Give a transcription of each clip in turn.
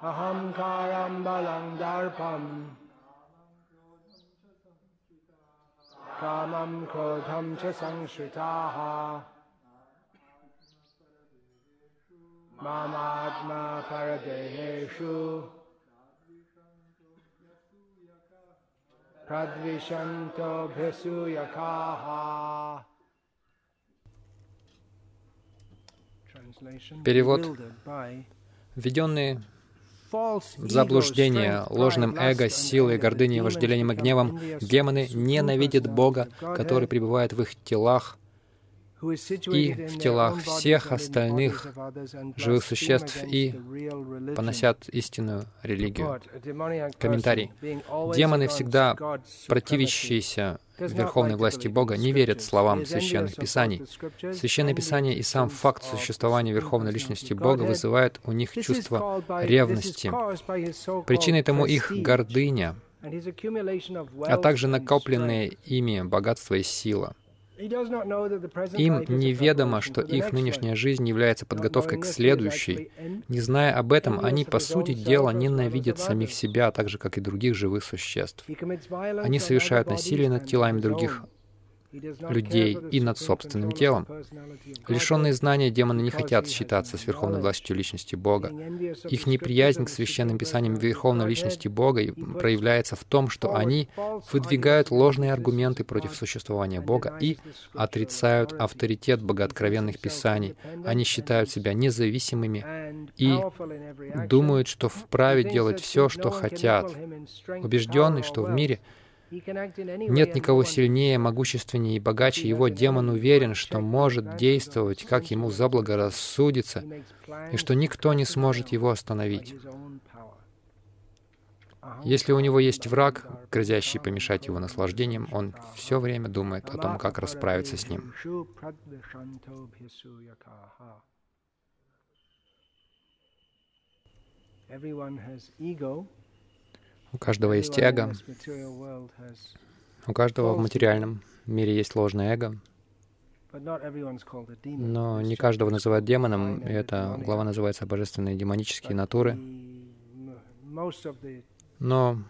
Balang darpam Kamam krodham cha sangshritaha Mamatma paradeheshu Pradvishanto bhisuyakaha Перевод. Введенные в заблуждение ложным эго, силой, гордыней, вожделением и гневом, демоны ненавидят Бога, который пребывает в их телах, и в телах всех остальных живых существ и поносят истинную религию. Комментарий. Демоны, всегда противящиеся верховной власти Бога, не верят словам священных писаний. Священное Писание и сам факт существования верховной личности Бога вызывают у них чувство ревности. Причиной тому их гордыня, а также накопленные ими богатство и сила — им неведомо, что их нынешняя жизнь является подготовкой к следующей. Не зная об этом, они, по сути дела, ненавидят самих себя, так же, как и других живых существ. Они совершают насилие над телами других людей и над собственным телом. Лишенные знания демоны не хотят считаться с верховной властью личности Бога. Их неприязнь к священным писаниям верховной личности Бога проявляется в том, что они выдвигают ложные аргументы против существования Бога и отрицают авторитет богооткровенных писаний. Они считают себя независимыми и думают, что вправе делать все, что хотят, убежденный, что в мире — нет никого сильнее, могущественнее и богаче его. Демон уверен, что может действовать, как ему заблагорассудится, и что никто не сможет его остановить. Если у него есть враг, грозящий помешать его наслаждениям, он все время думает о том, как расправиться с ним. У каждого есть эго. У каждого в материальном мире есть ложное эго. Но не каждого называют демоном, и эта глава называется «Божественные демонические натуры». Но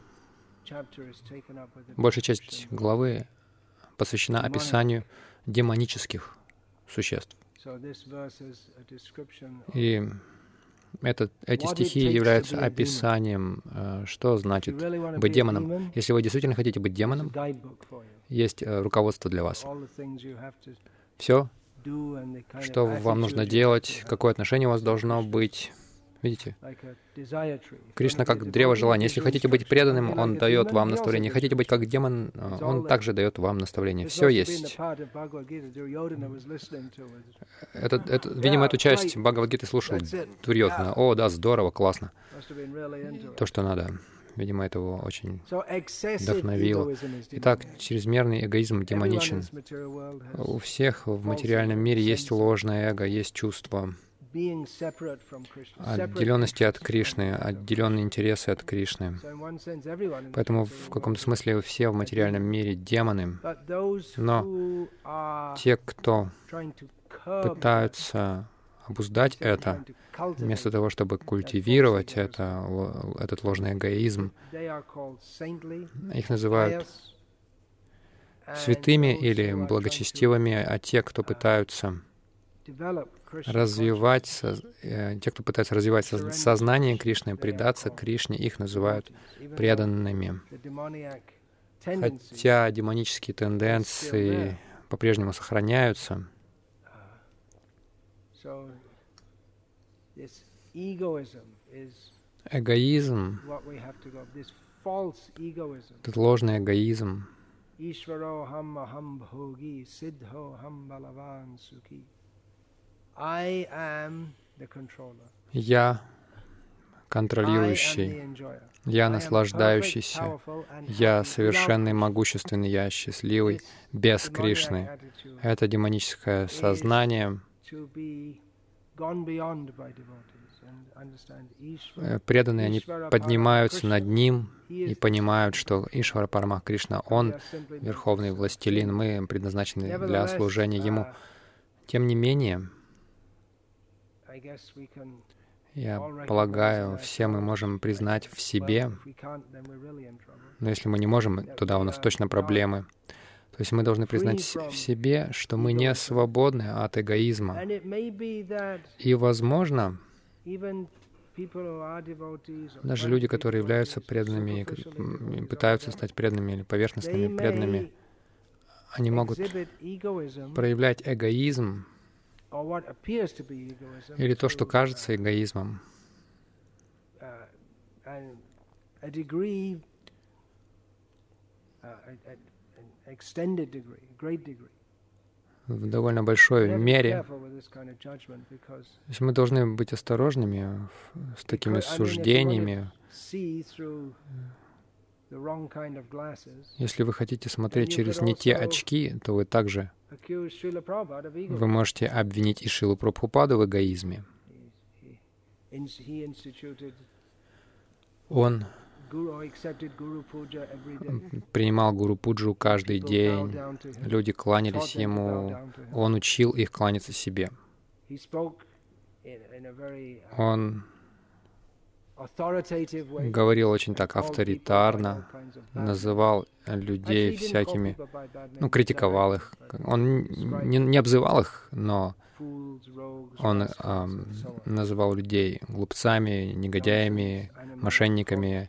большая часть главы посвящена описанию демонических существ. И это, эти стихи являются описанием, э, что значит быть демоном. Если вы действительно хотите быть демоном, есть э, руководство для вас. Все, что вам нужно делать, какое отношение у вас должно быть, Видите? Кришна как древо желания. Если хотите быть преданным, Он дает вам наставление. Хотите быть как демон, Он также дает вам наставление. Все есть. Это, это, видимо, эту часть Бхагавадгиты слушал Дурьотна. О, да, здорово, классно. То, что надо. Видимо, это его очень вдохновило. Итак, чрезмерный эгоизм демоничен. У всех в материальном мире есть ложное эго, есть чувство отделенности от Кришны, отделенные интересы от Кришны. Поэтому в каком-то смысле все в материальном мире демоны, но те, кто пытаются обуздать это, вместо того, чтобы культивировать это, этот ложный эгоизм, их называют святыми или благочестивыми, а те, кто пытаются развивать, э, те, кто пытается развивать сознание Кришны, предаться Кришне, их называют преданными. Хотя демонические тенденции по-прежнему сохраняются, эгоизм, этот ложный эгоизм, я контролирующий, я наслаждающийся, я совершенный, могущественный, я счастливый, без Кришны. Это демоническое сознание. Э, преданные, они поднимаются над ним и понимают, что Ишвара Парамах Кришна, Он — Верховный Властелин, мы предназначены для служения Ему. Тем не менее, Я полагаю, все мы можем признать в себе, но если мы не можем, тогда у нас точно проблемы. То есть мы должны признать в себе, что мы не свободны от эгоизма. И, возможно, даже люди, которые являются преданными, пытаются стать преданными или поверхностными преданными, они могут проявлять эгоизм или то, что кажется эгоизмом в довольно большой мере. То есть мы должны быть осторожными с такими суждениями. Если вы хотите смотреть через не те очки, то вы также вы можете обвинить и Шилу Прабхупаду в эгоизме. Он принимал Гуру Пуджу каждый день. Люди кланялись ему. Он учил их кланяться себе. Он говорил очень так авторитарно, называл людей всякими, ну, критиковал их. Он не, не обзывал их, но он э, называл людей глупцами, негодяями, мошенниками,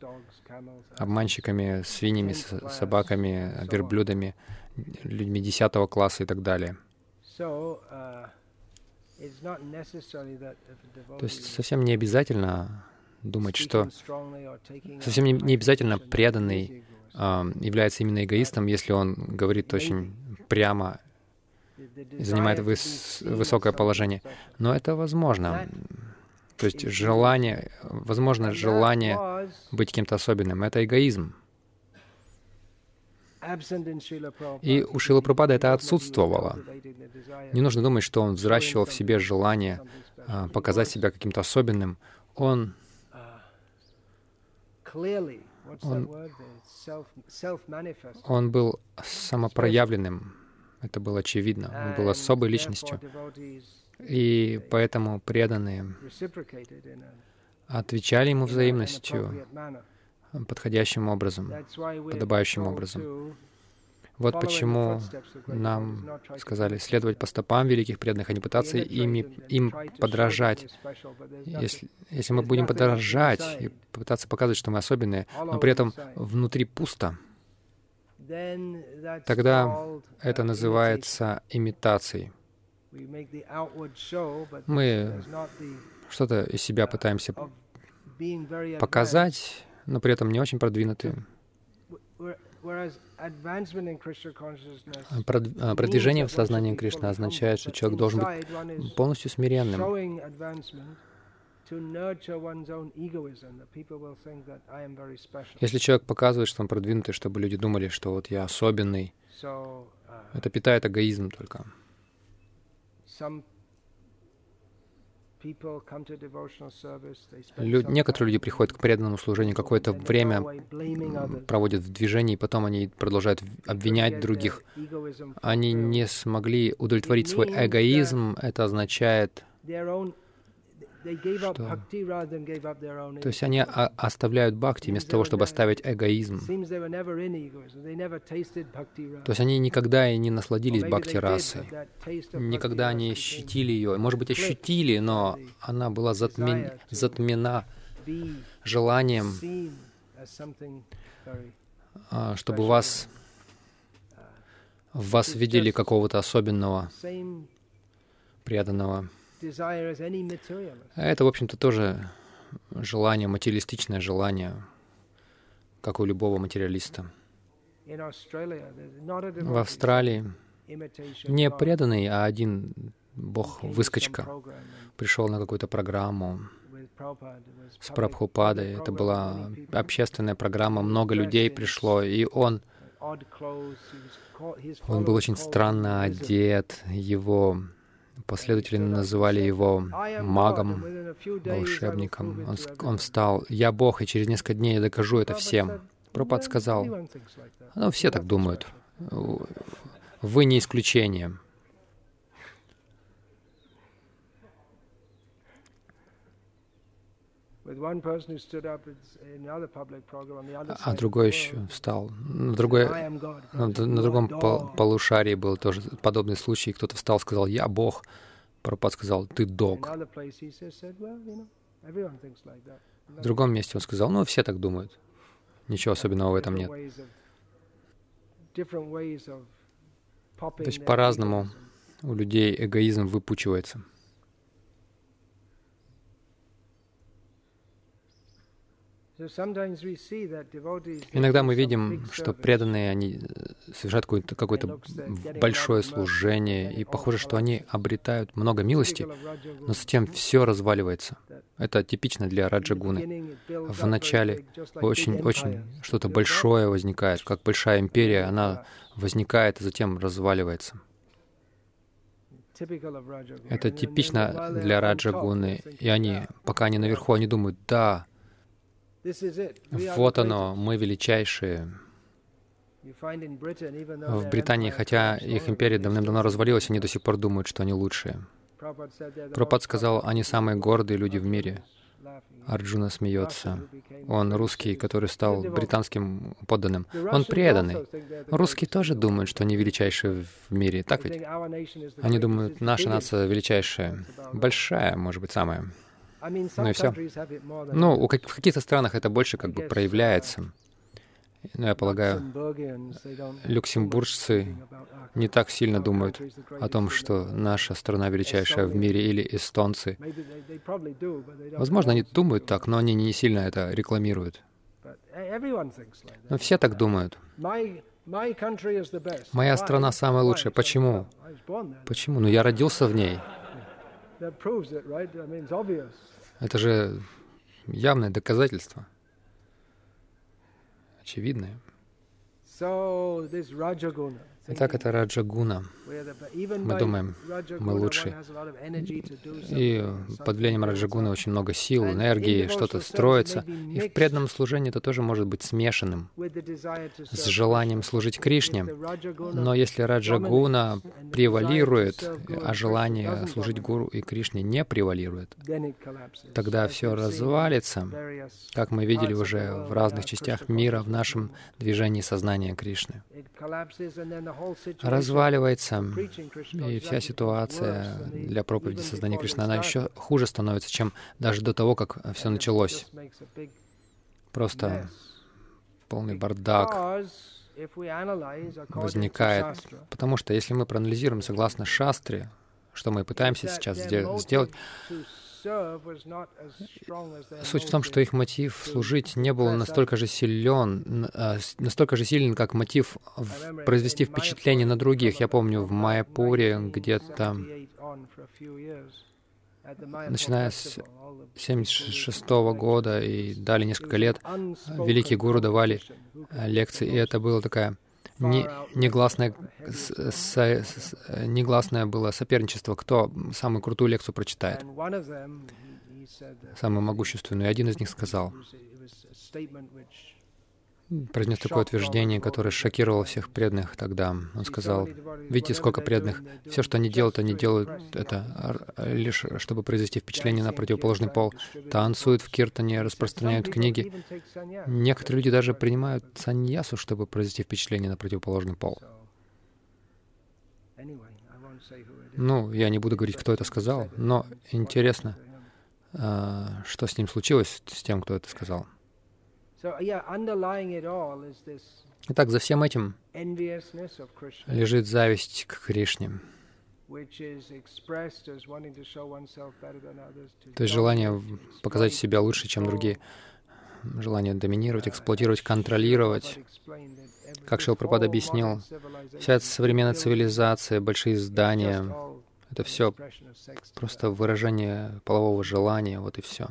обманщиками, свиньями, собаками, верблюдами, людьми десятого класса и так далее. То есть совсем не обязательно думать, что совсем не, не обязательно преданный э, является именно эгоистом, если он говорит очень прямо и занимает выс высокое положение. Но это возможно. То есть желание, возможно, желание быть кем-то особенным — это эгоизм. И у Шила Прабхада это отсутствовало. Не нужно думать, что он взращивал в себе желание а, показать себя каким-то особенным. Он, он, он был самопроявленным. Это было очевидно. Он был особой личностью. И поэтому преданные отвечали ему взаимностью подходящим образом, подобающим образом. Вот почему нам сказали следовать по стопам великих преданных, а не пытаться ими, им подражать. Если, если мы будем подражать и пытаться показывать, что мы особенные, но при этом внутри пусто, тогда это называется имитацией. Мы что-то из себя пытаемся показать, но при этом не очень продвинутые. А, продвижение в сознании Кришны означает, что человек должен быть полностью смиренным. Если человек показывает, что он продвинутый, чтобы люди думали, что вот я особенный, uh, это питает эгоизм только. Лю некоторые люди приходят к преданному служению какое-то время, проводят в движении, и потом они продолжают обвинять других. Они не смогли удовлетворить свой эгоизм. Это означает, что... То есть они оставляют бхакти вместо того, чтобы оставить эгоизм. То есть они никогда и не насладились бхакти расой. Никогда не ощутили ее. Может быть, ощутили, но она была затмен... затмена желанием, а, чтобы вас в вас видели какого-то особенного, преданного. Это, в общем-то, тоже желание, материалистичное желание, как у любого материалиста. В Австралии не преданный, а один бог-выскочка пришел на какую-то программу с Прабхупадой. Это была общественная программа, много людей пришло, и он, он был очень странно одет, его Последователи называли его магом, волшебником. Он, он встал, «Я Бог, и через несколько дней я докажу это всем». Пропад сказал, «Ну, все так думают. Вы не исключение». А другой еще встал. На, другой, на, на другом пол, полушарии был тоже подобный случай. Кто-то встал и сказал, «Я Бог». Прабхупад сказал, «Ты дог». В другом месте он сказал, «Ну, все так думают. Ничего особенного в этом нет». То есть по-разному у людей эгоизм выпучивается. Иногда мы видим, что преданные, они совершают какое-то, какое-то большое служение, и похоже, что они обретают много милости, но затем все разваливается. Это типично для Раджагуны. Вначале очень-очень что-то большое возникает, как большая империя, она возникает и затем разваливается. Это типично для Раджагуны, и они, пока они наверху, они думают, да, вот оно, мы величайшие. В Британии, хотя их империя давным-давно развалилась, они до сих пор думают, что они лучшие. Пропад сказал, они самые гордые люди в мире. Арджуна смеется. Он русский, который стал британским подданным. Он преданный. Русские тоже думают, что они величайшие в мире. Так ведь? Они думают, наша нация величайшая. Большая, может быть, самая. Ну и все. Ну, у как, в каких-то странах это больше как бы проявляется. Ну, я полагаю, люксембуржцы не так сильно думают о том, что наша страна величайшая в мире, или эстонцы. Возможно, они думают так, но они не сильно это рекламируют. Но все так думают. Моя страна самая лучшая. Почему? Почему? Ну, я родился в ней. Это же явное доказательство. Очевидное. Итак, это Раджагуна. Мы думаем, мы лучшие. И под влиянием Раджагуны очень много сил, энергии, что-то строится. И в преданном служении это тоже может быть смешанным с желанием служить Кришне. Но если Раджагуна превалирует, а желание служить Гуру и Кришне не превалирует, тогда все развалится, как мы видели уже в разных частях мира в нашем движении сознания Кришны разваливается, и вся ситуация для проповеди сознания Кришны, она еще хуже становится, чем даже до того, как все началось. Просто полный бардак возникает. Потому что если мы проанализируем согласно шастре, что мы пытаемся сейчас сделать, Суть в том, что их мотив служить не был настолько же силен, а, настолько же силен, как мотив произвести впечатление на других. Я помню, в Майяпуре где-то, начиная с 76 года и дали несколько лет, великие гуру давали лекции, и это было такая не, негласное, со, негласное было соперничество, кто самую крутую лекцию прочитает, самую могущественную. И один из них сказал, произнес такое утверждение, которое шокировало всех преданных тогда. Он сказал, видите, сколько преданных. Все, что они делают, они делают это лишь, чтобы произвести впечатление на противоположный пол. Танцуют в киртане, распространяют книги. Некоторые люди даже принимают саньясу, чтобы произвести впечатление на противоположный пол. Ну, я не буду говорить, кто это сказал, но интересно, а, что с ним случилось, с тем, кто это сказал. Итак, за всем этим лежит зависть к Кришне. То есть желание показать себя лучше, чем другие. Желание доминировать, эксплуатировать, контролировать. Как Шилпрапад объяснил, вся эта современная цивилизация, большие здания, это все просто выражение полового желания, вот и все.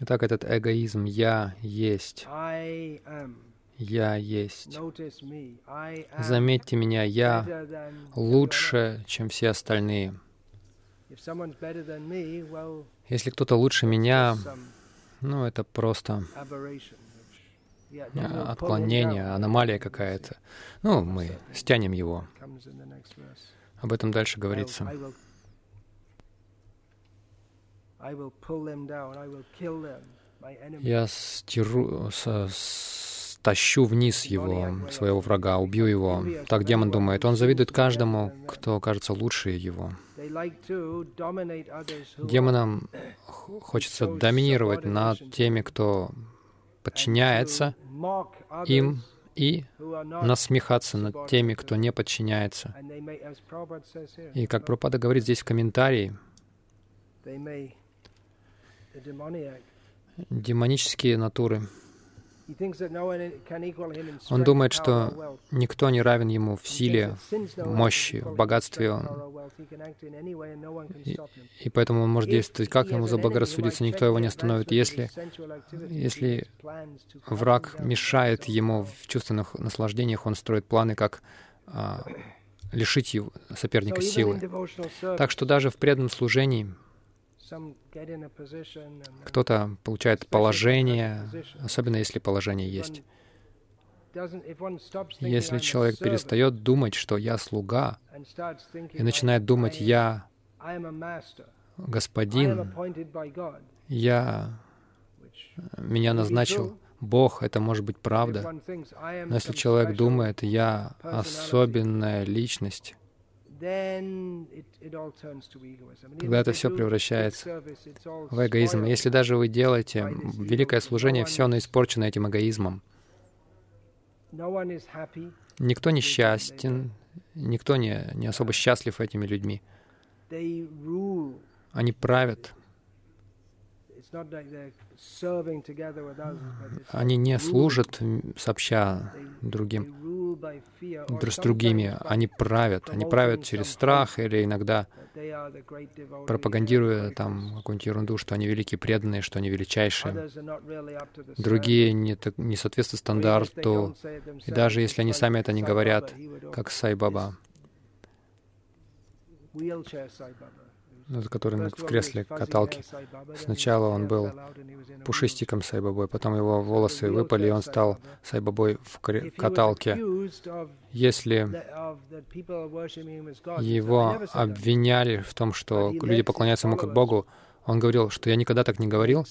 Итак, этот эгоизм «я есть», «я есть». Заметьте меня, я лучше, чем все остальные. Если кто-то лучше меня, ну, это просто him отклонение, аномалия какая-то. Ну, мы стянем его. Об этом дальше говорится. Я стиру, со- стащу вниз его, своего врага, убью его. Так демон думает. Он завидует каждому, кто кажется лучше его. Демонам хочется доминировать над теми, кто подчиняется им, и насмехаться над теми, кто не подчиняется. И как Пропада говорит здесь в комментарии, демонические натуры, он думает, что никто не равен ему в силе, one мощи, в богатстве. Он, И- поэтому он может действовать, как ему заблагорассудится, никто его не остановит. Если если враг мешает ему в чувственных наслаждениях, он строит планы, как а, лишить его, соперника силы. Так что даже в преданном служении кто-то получает положение, особенно если положение есть. Если "I'm a человек servant", перестает думать, что я слуга, и начинает думать, "I am- я господин, я, меня назначил Бог, это может быть правда. one thinks, "I am Но если человек special", думает, я особенная личность, Тогда это do превращается в эгоизм. Если даже вы делаете великое служение, все оно испорчено этим эгоизмом. Никто не счастен, никто не, не особо счастлив этими людьми. Они правят, они не служат сообща другим, с другими. Они правят. Они правят через страх или иногда пропагандируя там какую-нибудь ерунду, что они великие преданные, что они величайшие. Другие не, не соответствуют стандарту, и даже если они сами это не говорят, как always- Сай-Баба, который в кресле каталки. Сначала он был пушистиком Сай-Бабой, потом его волосы выпали, и он стал Сай-Бабой в каталке. Если that- of that people are worshiping him as God, he said, "I его never said that." обвиняли в том, что люди поклоняются ему как Богу, он говорил, что я никогда так не говорил,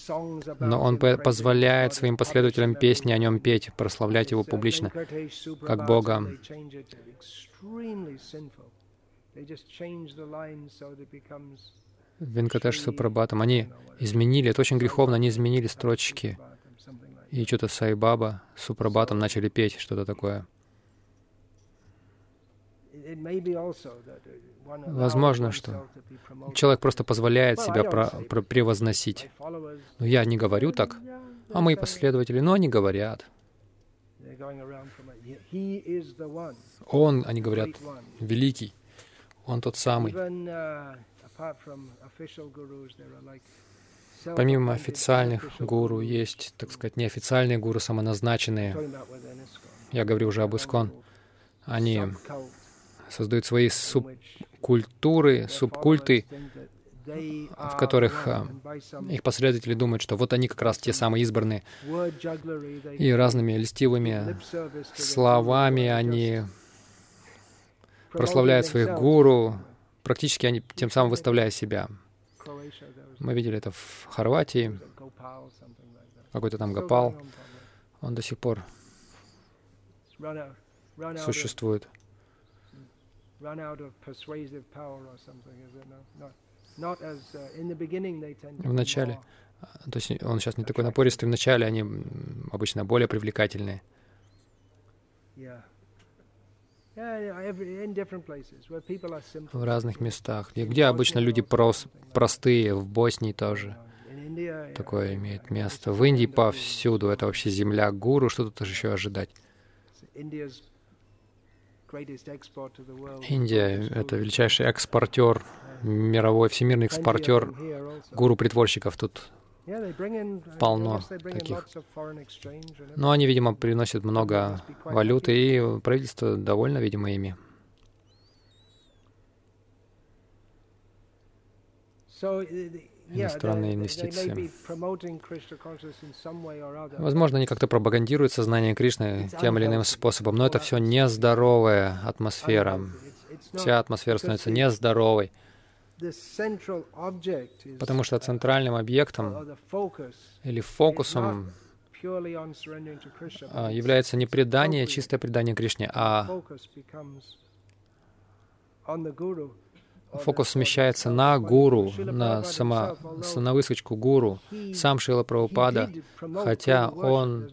но он позволяет своим последователям песни о нем петь, прославлять его публично. Как Бога. Венкатеш Супрабатам, они изменили, это очень греховно, они изменили строчки, и что-то Сайбаба с Супрабатом начали петь, что-то такое. Возможно, что. Человек просто позволяет себя про- про- превозносить. Но я не говорю так, а мои последователи, но они говорят. Он, они говорят, великий, он тот самый. Uh, Помимо официальных гуру есть, так сказать, неофициальные гуру, самоназначенные. Я говорю уже об Искон. Они создают свои субкультуры, субкульты, в которых some их последователи думают, что вот они как раз те самые избранные. И разными льстивыми the словами они прославляют своих гуру, практически они тем самым выставляя себя. Мы видели это в Хорватии, какой-то там Гопал, он до сих пор существует. В начале. То есть он сейчас не такой напористый, вначале они м, обычно более привлекательные. Yeah. В разных местах. Где обычно люди прос- простые, в Боснии тоже такое имеет место. В Индии повсюду. Это вообще земля гуру, что тут еще ожидать? Индия — это величайший экспортер, мировой, всемирный экспортер гуру-притворщиков тут. I полно таких. Но они, видимо, приносят много валюты, и правительство довольно, видимо, ими. Uh, иностранные инвестиции. Возможно, они как-то пропагандируют сознание Кришны тем или иным способом, но это все нездоровая атмосфера. Вся атмосфера становится нездоровой, потому что центральным объектом или фокусом а, является не предание, чистое предание Кришне, а фокус смещается на гуру, на, само, на выскочку гуру. Сам Шила Прабхупада, хотя он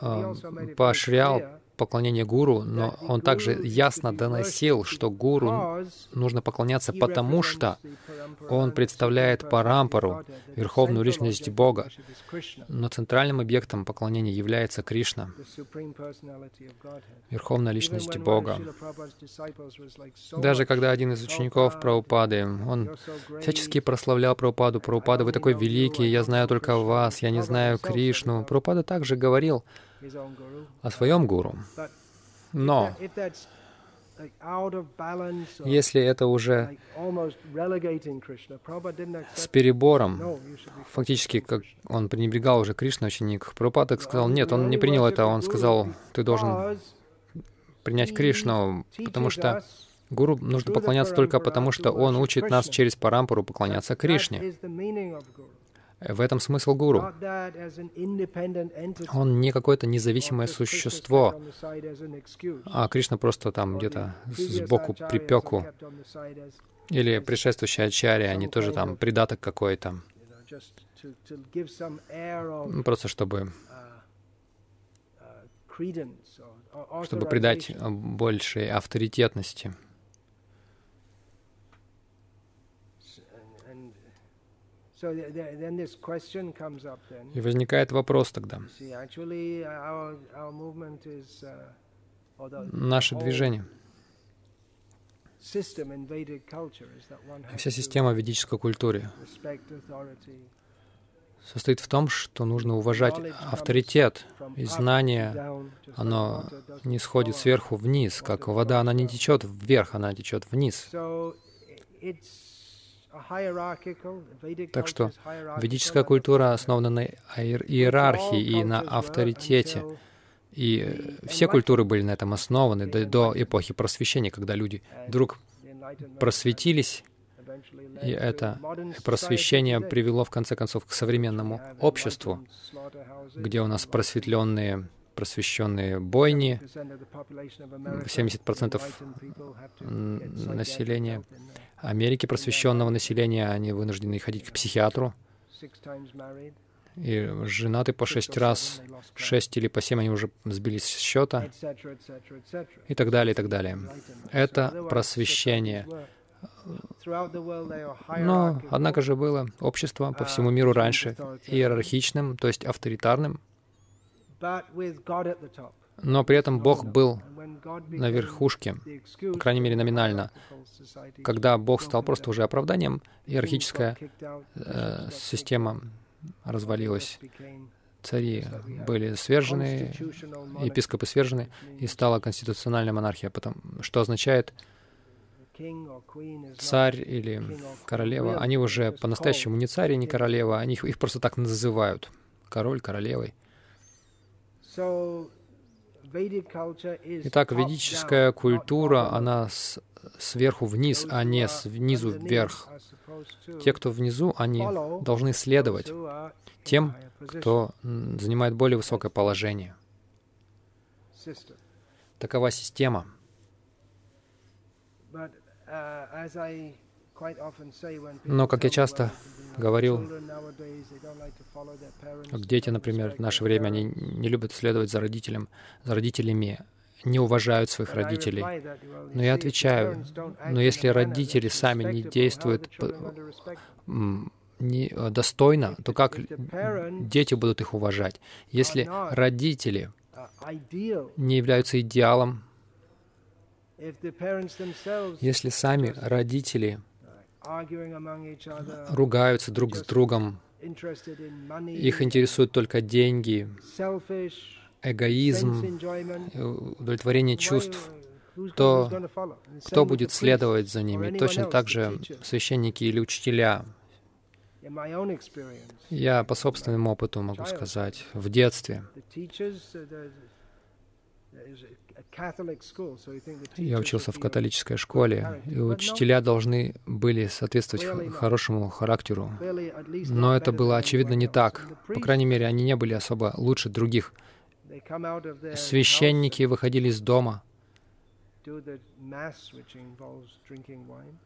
э, поощрял поклонение гуру, но он также ясно доносил, что гуру нужно поклоняться потому, что он представляет Парампару, верховную личность Бога. Но центральным объектом поклонения является Кришна, верховная личность Бога. Даже когда один из учеников Прабхупады, он всячески прославлял Прабхупаду, «Прабхупада, вы такой великий, я знаю только вас, я не знаю Кришну». Прабхупада также говорил, о своем гуру. Но если это уже с перебором, фактически, как он пренебрегал уже Кришна, ученик, Прабхупада сказал, нет, он не принял это, он сказал, ты должен принять Кришну, потому что Гуру нужно поклоняться только потому, что он учит нас через Парампару поклоняться Кришне. В этом смысл гуру. Он не какое-то независимое существо, а Кришна просто там где-то сбоку припеку. Или предшествующие ачари, они тоже там придаток какой-то. Просто чтобы чтобы придать большей авторитетности. И возникает вопрос тогда. Uh, Наше движение. Вся система ведической культуры состоит в том, что нужно уважать авторитет и знание. Оно не сходит сверху вниз, как вода, она не течет вверх, она течет вниз. Так что ведическая культура основана на иерархии и на авторитете. И все культуры были на этом основаны до, до эпохи просвещения, когда люди вдруг просветились, и это просвещение привело в конце концов к современному обществу, где у нас просветленные просвещенные бойни, 70% населения Америки, просвещенного населения, они вынуждены ходить к психиатру. И женаты по шесть раз, шесть или по семь они уже сбились с счета, и так далее, и так далее. Это просвещение. Но, однако же, было общество по всему миру раньше иерархичным, то есть авторитарным, но при этом Бог был на верхушке, по крайней мере номинально. Когда Бог стал просто уже оправданием, иерархическая э, система развалилась. Цари были свержены, епископы свержены, и стала конституциональная монархия, потому, что означает, царь или королева, они уже по-настоящему не царь и не королева, они их, их просто так называют, король, королевой. Итак, ведическая культура, она с, сверху вниз, а не снизу вверх. Те, кто внизу, они должны следовать тем, кто занимает более высокое положение. Такова система. Но, как я часто говорил, дети, например, в наше время, они не любят следовать за родителям, за родителями, не уважают своих родителей. Но я отвечаю, но если родители сами не действуют не, э, достойно, то как дети будут их уважать? Если родители не являются идеалом, если сами родители ругаются друг с другом, их интересуют только деньги, эгоизм, удовлетворение чувств, то кто будет следовать за ними? Точно так же священники или учителя. Я по собственному опыту могу сказать, в детстве я учился в католической школе, и учителя должны были соответствовать хорошему характеру. Но это было, очевидно, не так. По крайней мере, они не были особо лучше других. Священники выходили из дома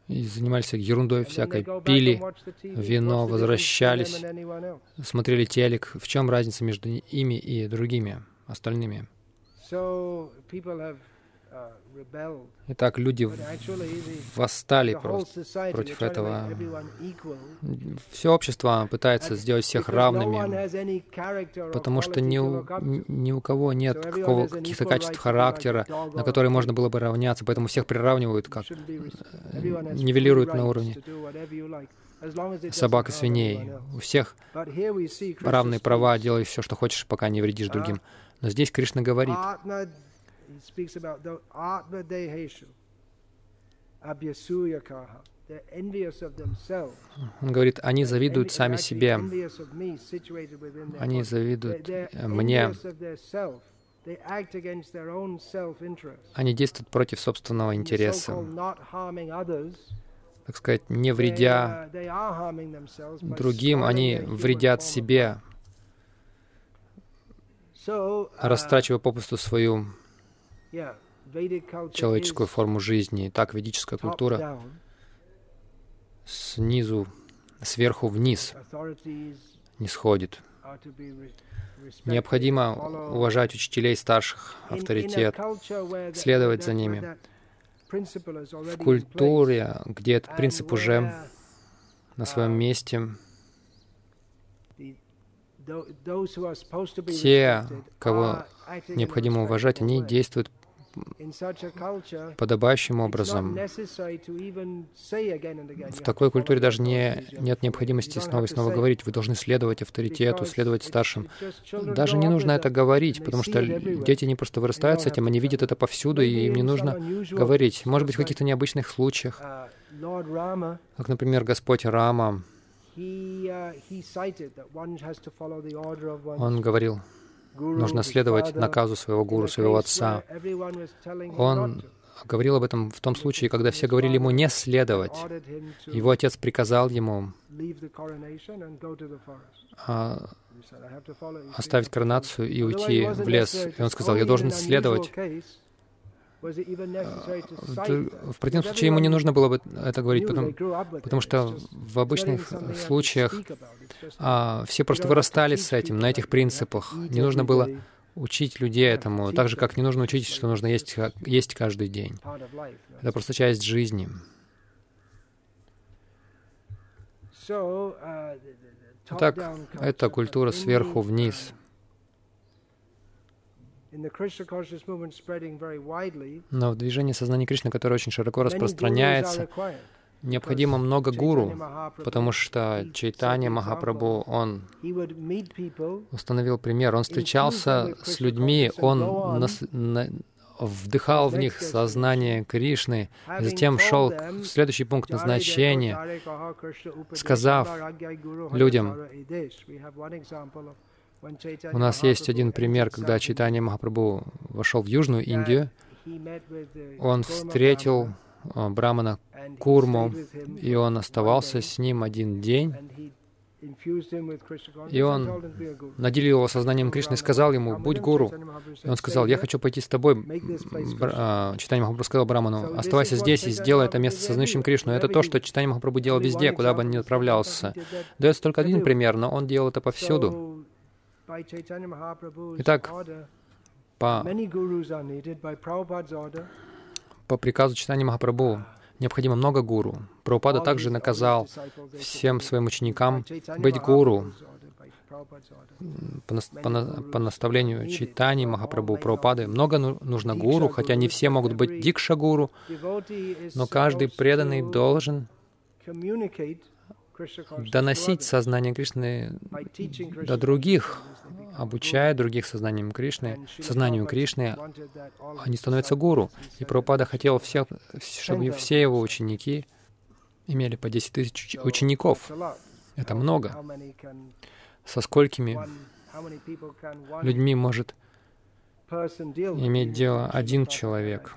и занимались ерундой всякой, пили вино, возвращались, смотрели телек. В чем разница между ими и другими, остальными? Итак, люди восстали просто против этого. Все общество пытается сделать всех равными, потому что ни у, ни у кого нет каких-то качеств характера, на которые можно было бы равняться, поэтому всех приравнивают, как нивелируют на уровне собак и свиней. У всех равные права, делай все, что хочешь, пока не вредишь другим. Но здесь Кришна говорит, он говорит, они завидуют сами себе, они завидуют мне, они действуют против собственного интереса, так сказать, не вредя другим, они вредят себе, растрачивая попусту свою человеческую форму жизни. так ведическая культура снизу, сверху вниз не сходит. Необходимо уважать учителей старших, авторитет, следовать за ними. В культуре, где этот принцип уже на своем месте, те, кого необходимо уважать, они действуют подобающим образом. В такой культуре даже не, нет необходимости снова и снова говорить. Вы должны следовать авторитету, следовать старшим. Даже не нужно это говорить, потому что дети не просто вырастают с этим, они видят это повсюду, и им не нужно говорить. Может быть, в каких-то необычных случаях, uh, как, например, Господь Рама, Он говорил, нужно следовать наказу своего гуру, своего отца. Он говорил об этом в том случае, когда все говорили ему не следовать. Его отец приказал ему а, оставить коронацию и уйти в лес. И он сказал, я должен следовать в противном случае ему не нужно было бы это говорить, потому, потому что в обычных случаях а, все просто вырастали с этим, на этих принципах. Не нужно было учить людей этому, так же, как не нужно учить, что нужно есть, есть каждый день. Это просто часть жизни. Итак, это культура сверху вниз — но в движении сознания Кришны, которое очень широко распространяется, необходимо много гуру, потому что Чайтанья Махапрабху, он установил пример, он встречался с людьми, он нас, на, вдыхал в них сознание Кришны, и затем шел в следующий пункт назначения, сказав людям, у нас есть один пример, когда Читание Махапрабху вошел в Южную Индию, он встретил а, Брамана Курму, и он оставался с ним один день, и он наделил его сознанием Кришны и сказал ему, «Будь гуру». И он сказал, «Я хочу пойти с тобой». А, Читание Махапрабху сказал Браману, «Оставайся здесь и сделай это место сознающим Кришну». Это то, что Читание Махапрабху делал везде, куда бы он ни отправлялся. Дается только один пример, но он делал это повсюду. Итак, по, по приказу читания Махапрабху необходимо много гуру. Прабхупада также наказал всем своим ученикам быть гуру. По, по, по наставлению читания Махапрабху Прабхупады много ну, нужно гуру, хотя не все могут быть дикша-гуру, но каждый преданный должен доносить сознание Кришны до других, обучая других сознанием Кришны, сознанию Кришны, они становятся гуру. И Прабхупада хотел, всех, чтобы все его ученики имели по 10 тысяч учеников. Это много. Со сколькими людьми может иметь дело один человек.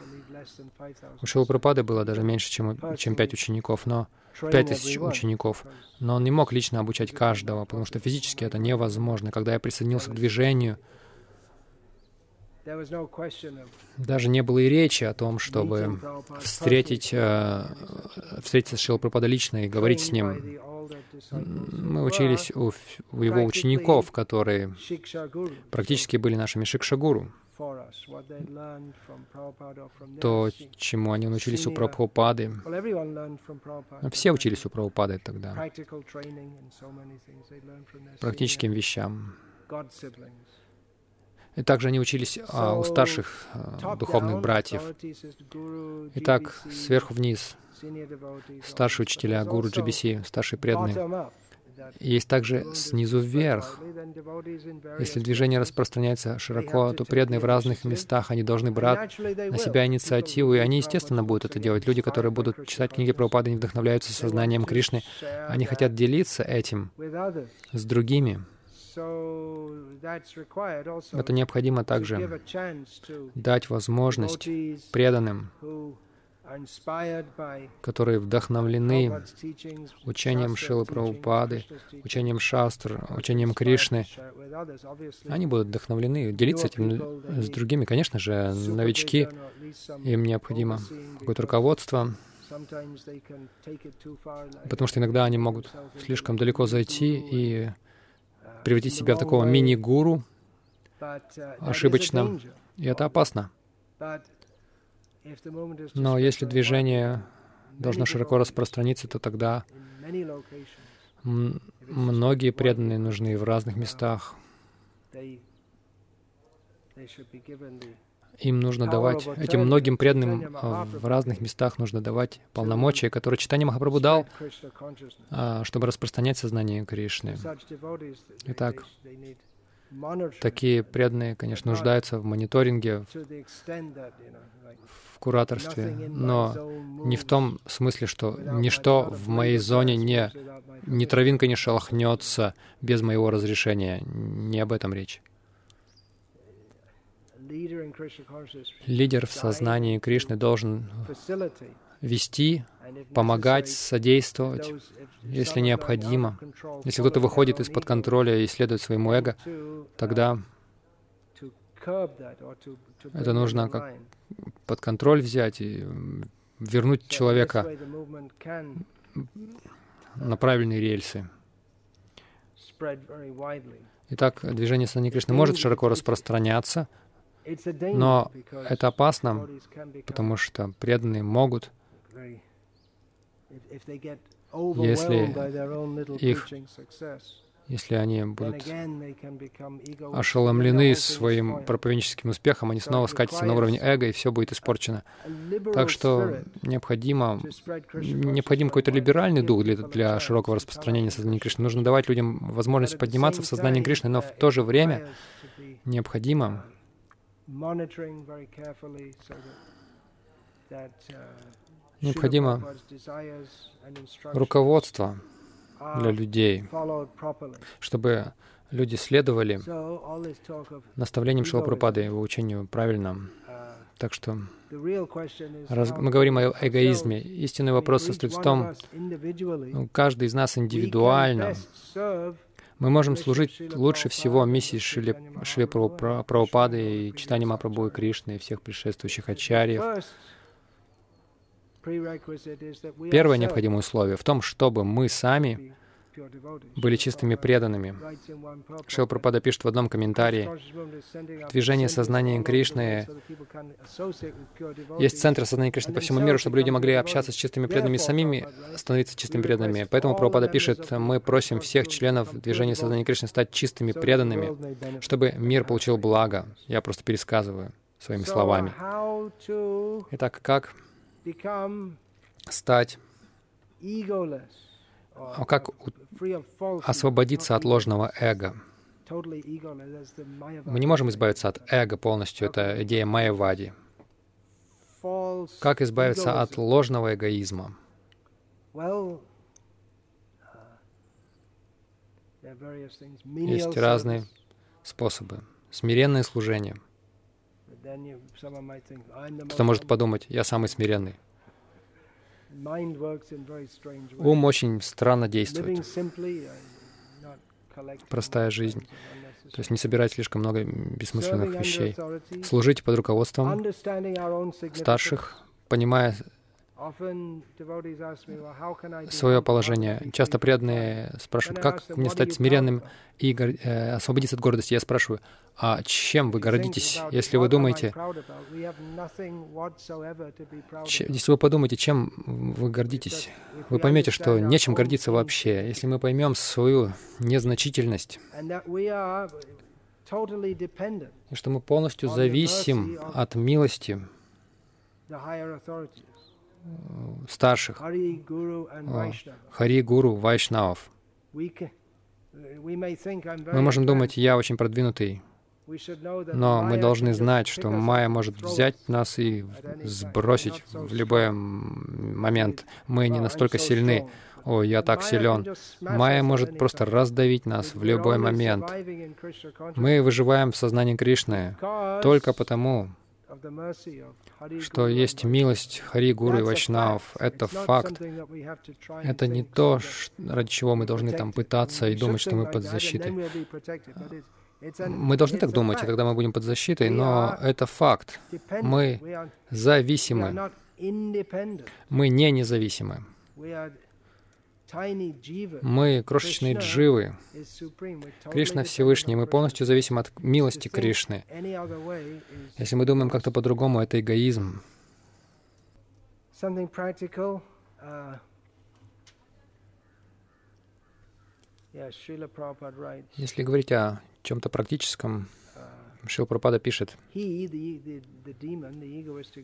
У Шилапрапады было даже меньше, чем, чем пять учеников, но пять тысяч учеников. Но он не мог лично обучать каждого, потому что физически это невозможно. Когда я присоединился к движению, даже не было и речи о том, чтобы встретить, э, встретиться с Шилапрапада лично и говорить с ним. Мы учились у, у его учеников, которые практически были нашими шикшагуру. То, чему они научились у Прабхупады. Все учились у Прабхупады тогда. Практическим вещам. И также они учились а, у старших а, духовных братьев. Итак, сверху вниз, старшие учителя, гуру GBC, старшие преданные. Есть также снизу вверх. Если движение распространяется широко, то преданные в разных местах, они должны брать на себя инициативу, и они, естественно, будут это делать. Люди, которые будут читать книги Прабхупады, они вдохновляются сознанием Кришны, они хотят делиться этим с другими. Это необходимо также дать возможность преданным, которые вдохновлены учением Шилы Прабхупады, учением Шастр, учением Кришны. Они будут вдохновлены делиться этим с другими. Конечно же, новички, им необходимо какое-то руководство, потому что иногда они могут слишком далеко зайти и превратить себя в такого мини-гуру. Ошибочно, и это опасно. Но если движение должно широко распространиться, то тогда многие преданные нужны в разных местах. Им нужно давать, этим многим преданным а, в разных местах нужно давать полномочия, которые Читание Махапрабху дал, а, чтобы распространять сознание Кришны. Итак, такие преданные, конечно, нуждаются в мониторинге, кураторстве, но не в том смысле, что ничто в моей зоне не, ни травинка не шелохнется без моего разрешения. Не об этом речь. Лидер в сознании Кришны должен вести, помогать, содействовать, если необходимо. Если кто-то выходит из-под контроля и следует своему эго, тогда это нужно как под контроль взять и вернуть человека на правильные рельсы. Итак, движение Сани Кришны может широко распространяться, но это опасно, потому что преданные могут, если их если они будут ошеломлены своим проповедническим успехом, они снова скатятся на уровень эго, и все будет испорчено. Так что необходимо, необходим какой-то либеральный дух для, для широкого распространения сознания Кришны. Нужно давать людям возможность подниматься в сознании Кришны, но в то же время необходимо необходимо руководство для людей, чтобы люди следовали наставлениям Шилапрапады, его учению правильно. Так что раз мы говорим о эгоизме, истинный вопрос состоит в том, ну, каждый из нас индивидуально, мы можем служить лучше всего миссии Шили, Шили Прабхупады и читания Мапрабху и Кришны и всех предшествующих ачарьев. Первое необходимое условие в том, чтобы мы сами были чистыми преданными. Шил Пропада пишет в одном комментарии, движение сознания Кришны есть центр сознания Кришны по всему миру, чтобы люди могли общаться с чистыми преданными и самими становиться чистыми преданными. Поэтому Пропада пишет, мы просим всех членов движения сознания Кришны стать чистыми преданными, чтобы мир получил благо. Я просто пересказываю своими словами. Итак, как стать а как освободиться от ложного эго? Мы не можем избавиться от эго полностью, это идея Майявади. Как избавиться от ложного эгоизма? Есть разные способы. Смиренное служение. Кто может подумать, я самый смиренный. Ум очень странно действует. Простая жизнь. То есть не собирать слишком много бессмысленных вещей. Служить под руководством старших, понимая свое положение. Часто преданные спрашивают, как мне стать смиренным и э, освободиться от гордости. Я спрашиваю, а чем вы гордитесь, если вы думаете, если вы подумаете, чем вы гордитесь, вы поймете, что нечем гордиться вообще. Если мы поймем свою незначительность, и что мы полностью зависим от милости старших, Хари, Гуру, Вайшнавов. Мы можем думать, я очень продвинутый, но мы должны знать, что Майя может взять нас и сбросить в любой момент. Мы не настолько сильны. О, я так силен. Майя может просто раздавить нас в любой момент. Мы выживаем в сознании Кришны только потому, что есть милость Хари, Гуру и Вайшнав. Это факт. Это не то, ради чего мы должны там пытаться и думать, что мы под защитой. Мы должны так думать, и тогда мы будем под защитой, но это факт. Мы зависимы. Мы не независимы. Мы крошечные дживы. Кришна Всевышний. Мы полностью зависим от милости Кришны. Если мы думаем как-то по-другому, это эгоизм. Uh, Если говорить о чем-то практическом, uh, Шил Пропада пишет,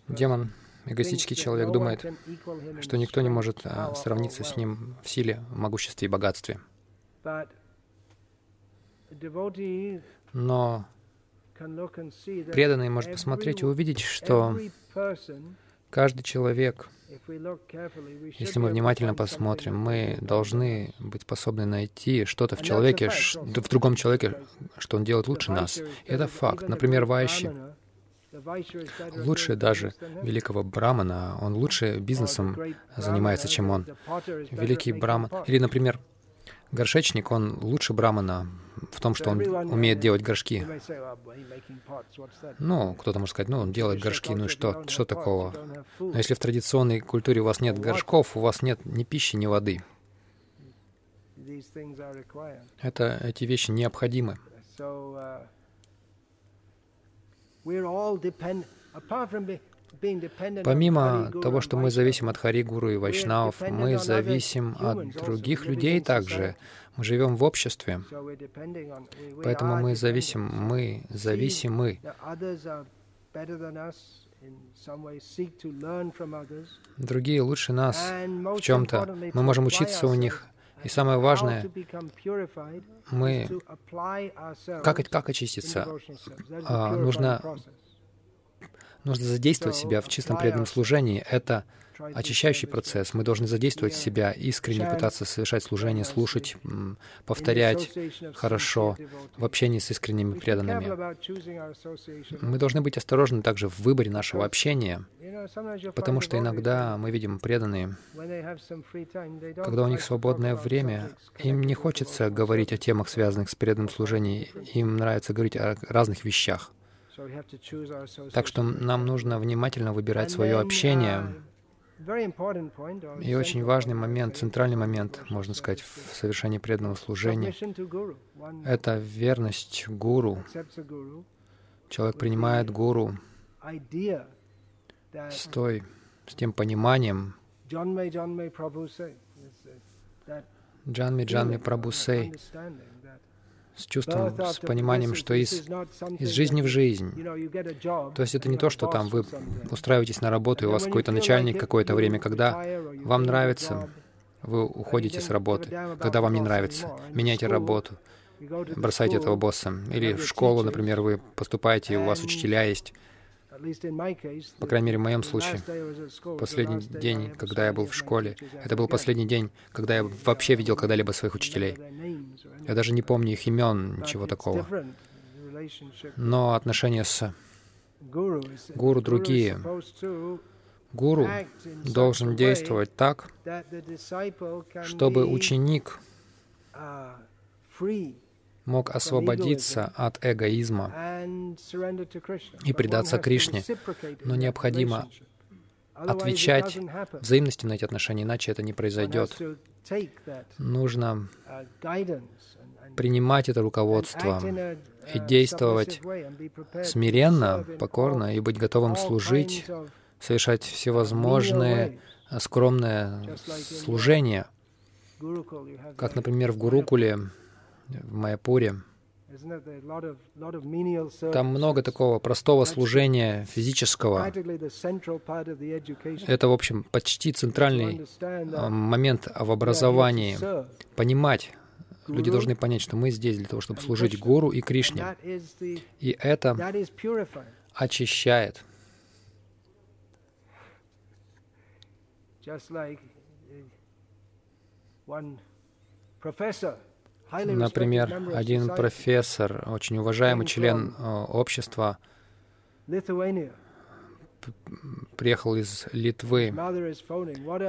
демон Эгоистический человек думает, что никто не может а, сравниться с ним в силе, могуществе и богатстве. Но преданный может посмотреть и увидеть, что каждый человек, если мы внимательно посмотрим, мы должны быть способны найти что-то в человеке, в другом человеке, что он делает лучше нас. И это факт. Например, Вайши лучше даже великого брамана, он лучше бизнесом занимается, чем он. Великий браман, или, например, горшечник, он лучше брамана в том, что он умеет делать горшки. Ну, кто-то может сказать, ну, он делает горшки, ну и что, что такого? Но если в традиционной культуре у вас нет горшков, у вас нет ни пищи, ни воды. Это, эти вещи необходимы. Помимо того, что мы зависим от Хари, Гуру и Вайшнавов, мы зависим от других людей также. Мы живем в обществе, поэтому мы зависим, мы зависимы. Другие лучше нас в чем-то. Мы можем учиться у них, и самое важное, мы... Как, как очиститься? А, нужно, нужно задействовать себя в чистом преданном служении. Это очищающий процесс. Мы должны задействовать себя, искренне пытаться совершать служение, слушать, повторять хорошо в общении с искренними преданными. Мы должны быть осторожны также в выборе нашего общения, потому что иногда мы видим преданные, когда у них свободное время, им не хочется говорить о темах, связанных с преданным служением, им нравится говорить о разных вещах. Так что нам нужно внимательно выбирать свое общение, и очень важный момент, центральный момент, можно сказать, в совершении преданного служения — это верность гуру. Человек принимает гуру с той, с тем пониманием, Джанми Джанми Прабхусей, с чувством, с пониманием, что из, из жизни в жизнь. То есть это не то, что там вы устраиваетесь на работу, и у вас какой-то начальник какое-то время, когда вам нравится, вы уходите с работы. Когда вам не нравится, меняйте работу, бросайте этого босса. Или в школу, например, вы поступаете, и у вас учителя есть, По крайней мере, в моем случае, последний день, когда я был в школе, это был последний день, когда я вообще видел когда-либо своих учителей. Я даже не помню их имен, ничего такого. Но отношения с гуру другие. Гуру должен действовать так, чтобы ученик мог освободиться от эгоизма и предаться Кришне. Но необходимо отвечать взаимностью на эти отношения, иначе это не произойдет. Нужно принимать это руководство и действовать смиренно, покорно и быть готовым служить, совершать всевозможные скромные служения, как, например, в Гурукуле, в Майяпуре. Там много такого простого служения физического. Это, в общем, почти центральный а, момент в образовании. Понимать, люди должны понять, что мы здесь для того, чтобы служить Гуру и Кришне. И это очищает. one professor Например, один профессор, очень уважаемый член э, общества, приехал из Литвы.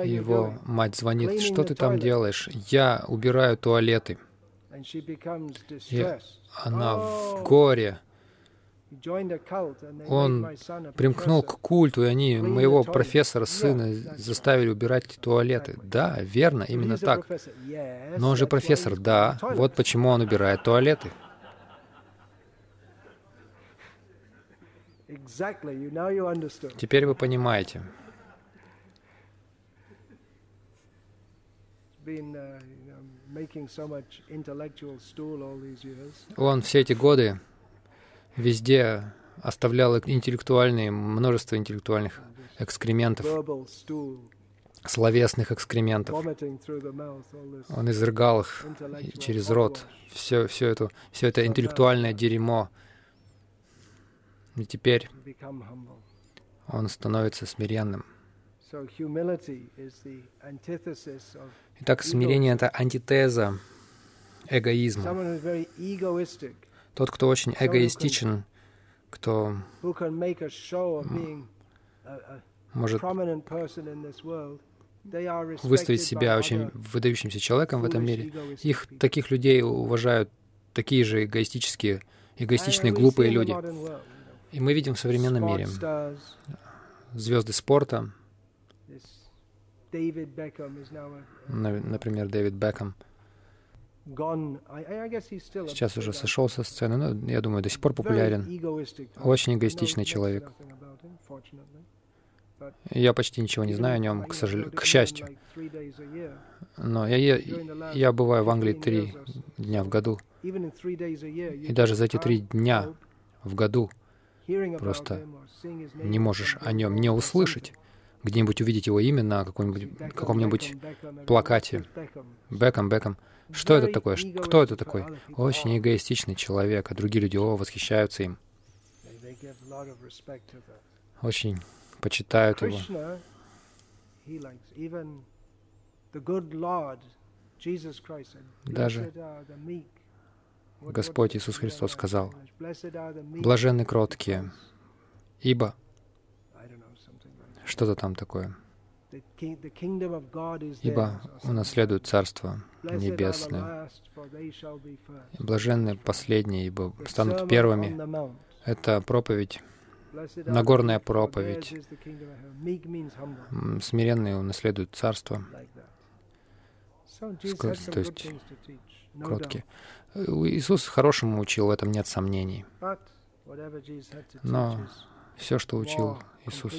Его мать звонит, что ты там делаешь? Я убираю туалеты. И она в горе. Он примкнул к культу, и они моего профессора, сына, заставили убирать туалеты. Да, верно, именно так. Но он же профессор, да. Вот почему он убирает туалеты. Теперь вы понимаете. Он все эти годы везде оставлял интеллектуальные, множество интеллектуальных экскрементов, словесных экскрементов. Он изрыгал их через рот, все, все, это, все это интеллектуальное дерьмо. И теперь он становится смиренным. Итак, смирение — это антитеза эгоизма. Тот, кто очень эгоистичен, кто может выставить себя очень выдающимся человеком в этом мире, их таких людей уважают такие же эгоистические, эгоистичные, глупые люди. И мы видим в современном мире звезды спорта, например, Дэвид Бекхэм — Сейчас уже сошел со сцены, но я думаю, до сих пор популярен. Очень эгоистичный человек. Я почти ничего не знаю о нем, к, сожалению, к счастью. Но я, я, я бываю в Англии три дня в году. И даже за эти три дня в году просто не можешь о нем не услышать. Где-нибудь увидеть его имя на каком-нибудь плакате. Беком, Беком. Что это такое? Кто это такой? Очень эгоистичный человек, а другие люди, о, восхищаются им. Очень почитают его. Даже Господь Иисус Христос сказал, «Блаженны кроткие, ибо...» Что-то там такое. Ибо унаследуют Царство Небесное. Блаженны последние, ибо станут первыми. Это проповедь, Нагорная проповедь. Смиренные унаследуют Царство. То есть кроткие. Иисус хорошему учил, в этом нет сомнений. Но все, что учил Иисус,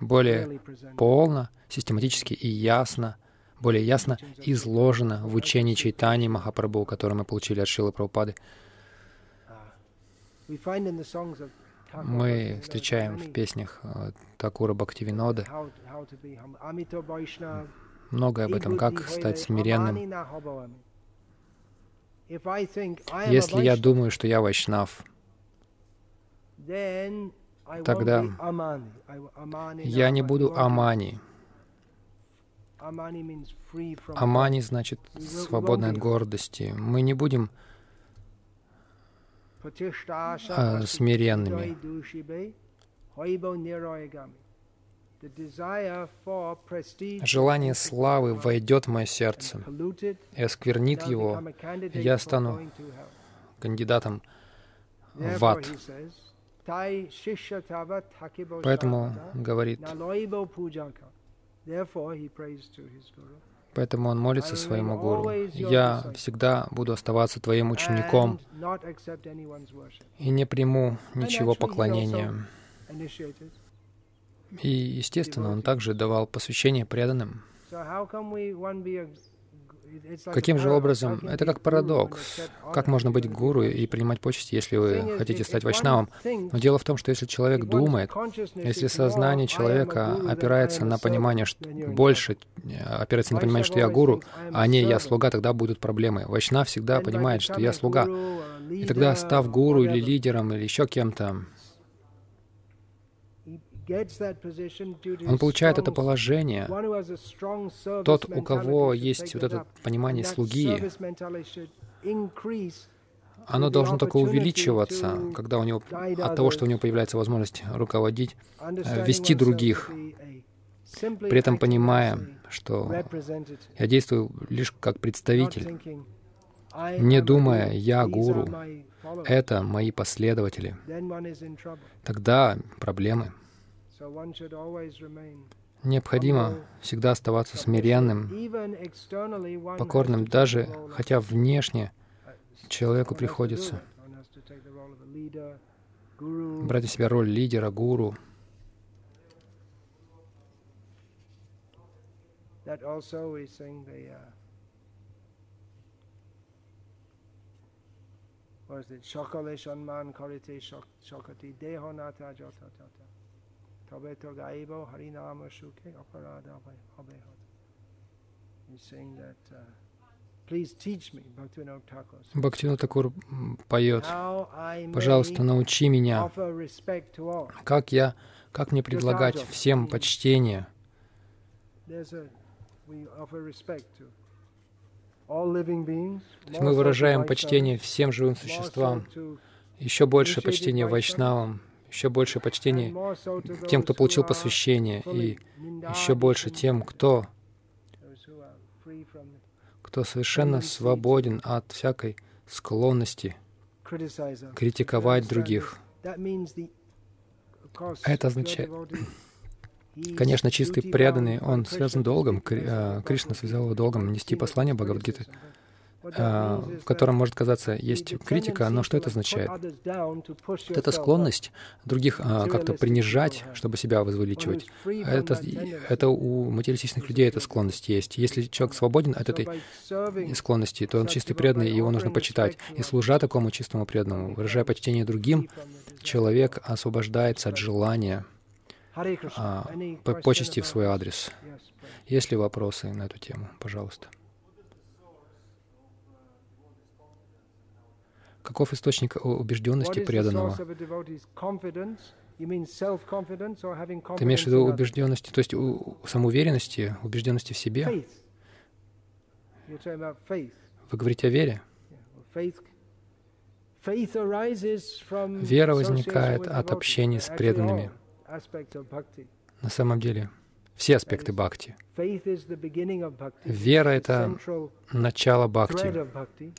более полно, систематически и ясно, более ясно изложено в учении Чайтани Махапрабху, которое мы получили от Шилы Прабхупады. Мы встречаем в песнях э, Такура Бхактивинода многое об этом, как стать смиренным. Если я думаю, что я вайшнав, тогда я не буду амани. Амани значит свободный от гордости. Мы не будем э, смиренными. Желание славы войдет в мое сердце и осквернит его, и я стану кандидатом в ад. Поэтому говорит, Поэтому он молится своему гуру. «Я всегда буду оставаться твоим учеником и не приму ничего поклонения». И, естественно, он также давал посвящение преданным. Каким же образом? Это как парадокс. Как можно быть гуру и принимать почести, если вы хотите стать вайшнавом? Но дело в том, что если человек думает, если сознание человека опирается на понимание, что больше опирается на понимание, что я гуру, а не я слуга, тогда будут проблемы. Вайшнав всегда понимает, что я слуга. И тогда, став гуру или лидером, или еще кем-то, он получает это положение. Тот, у кого есть вот это понимание слуги, оно должно только увеличиваться, когда у него, от того, что у него появляется возможность руководить, э, вести других, при этом понимая, что я действую лишь как представитель, не думая «я гуру», это мои последователи. Тогда проблемы. Необходимо всегда оставаться смиренным, покорным даже, хотя внешне человеку приходится брать на себя роль лидера, гуру. Or it shokale shanman karite shokati deho nata? তবে তো গাইব হরিনাম সুখে অপরাধ হবে He's saying that uh, Please teach me, Bhaktivinoda Thakur. Бхактивинод Такур поет, «Пожалуйста, научи меня, как я, как мне предлагать всем почтение». Мы выражаем почтение всем живым существам, еще больше почтения вайшнавам, еще больше почтения тем, кто получил посвящение, и еще больше тем, кто, кто совершенно свободен от всякой склонности критиковать других. Это означает, конечно, чистый преданный, он связан долгом, э, Кришна связал его долгом нести послание Бхагавадгиты. А, в котором может казаться есть критика, но что это означает? Это склонность других а, как-то принижать, чтобы себя возвеличивать. Это, это у материалистичных людей эта склонность есть. Если человек свободен от этой склонности, то он чистый преданный, его нужно почитать. И служа такому чистому преданному, выражая почтение другим, человек освобождается от желания а, почести в свой адрес. Есть ли вопросы на эту тему? Пожалуйста. Каков источник убежденности преданного? Ты имеешь в виду убежденности, то есть у, самоуверенности, убежденности в себе? Вы говорите о вере? Вера возникает от общения с преданными. На самом деле, все аспекты бхакти. Вера — это начало бхакти.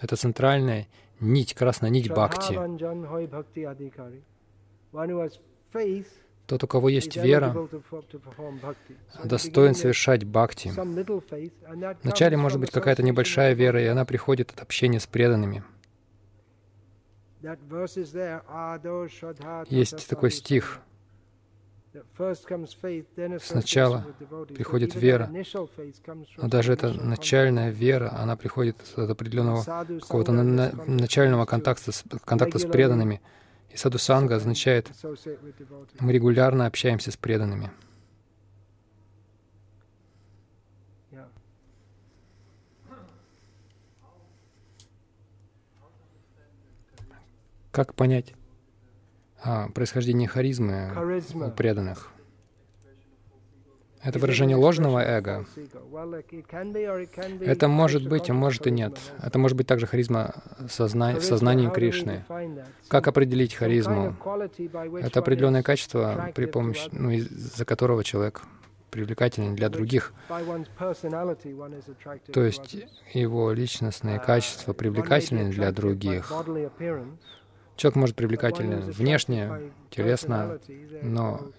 Это центральная нить, красная нить бхакти. Тот, у кого есть вера, достоин совершать бхакти. Вначале может быть какая-то небольшая вера, и она приходит от общения с преданными. Есть такой стих, Сначала приходит вера, но даже эта начальная вера, она приходит от определенного какого-то на начального контакта с, контакта с преданными. И саду санга означает, мы регулярно общаемся с преданными. Как понять о происхождении харизмы у преданных. Это выражение ложного эго. Это может быть, а может и нет. Это может быть также харизма созна... в сознании Кришны. Как определить харизму? Это определенное качество, при помощи, ну, из-за которого человек привлекательный для других. То есть его личностные качества привлекательны для других. Человек может привлекательный внешне, телесно, но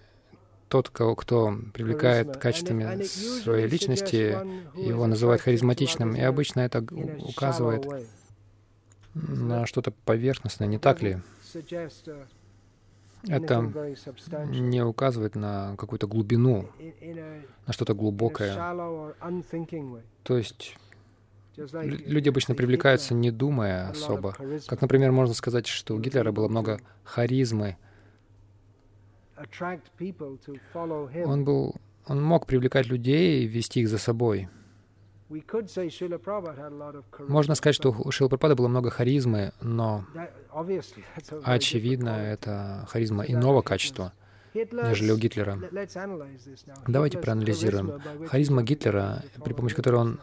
тот, кого, кто привлекает качествами своей личности, его называют харизматичным, и обычно это указывает на что-то поверхностное, не так ли? Это не указывает на какую-то глубину, на что-то глубокое. То есть люди обычно привлекаются, не думая особо. Как, например, можно сказать, что у Гитлера было много харизмы, он был, он мог привлекать людей и вести их за собой. Можно сказать, что у Шила Прабхупады было много харизмы, но очевидно, это харизма иного качества, нежели у Гитлера. Давайте проанализируем. Харизма Гитлера, при помощи которой он